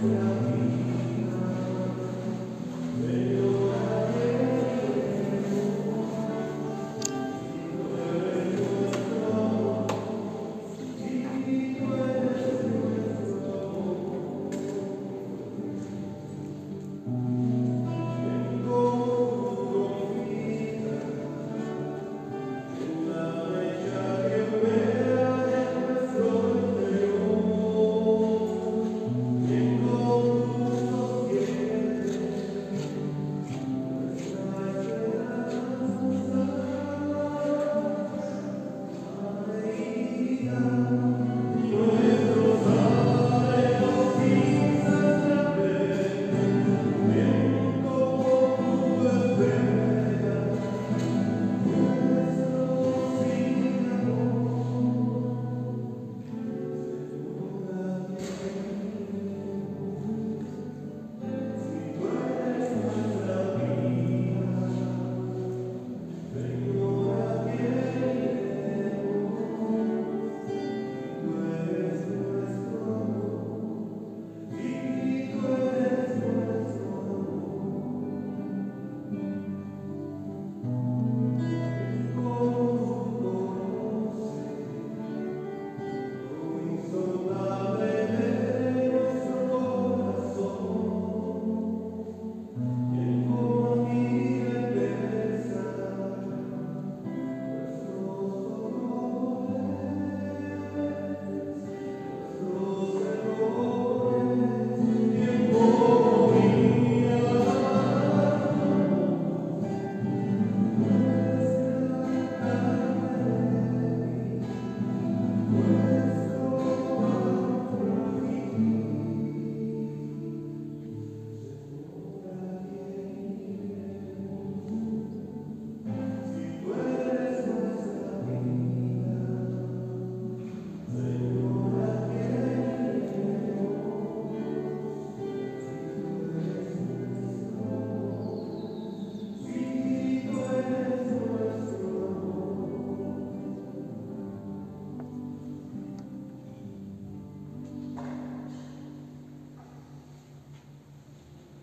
Yeah.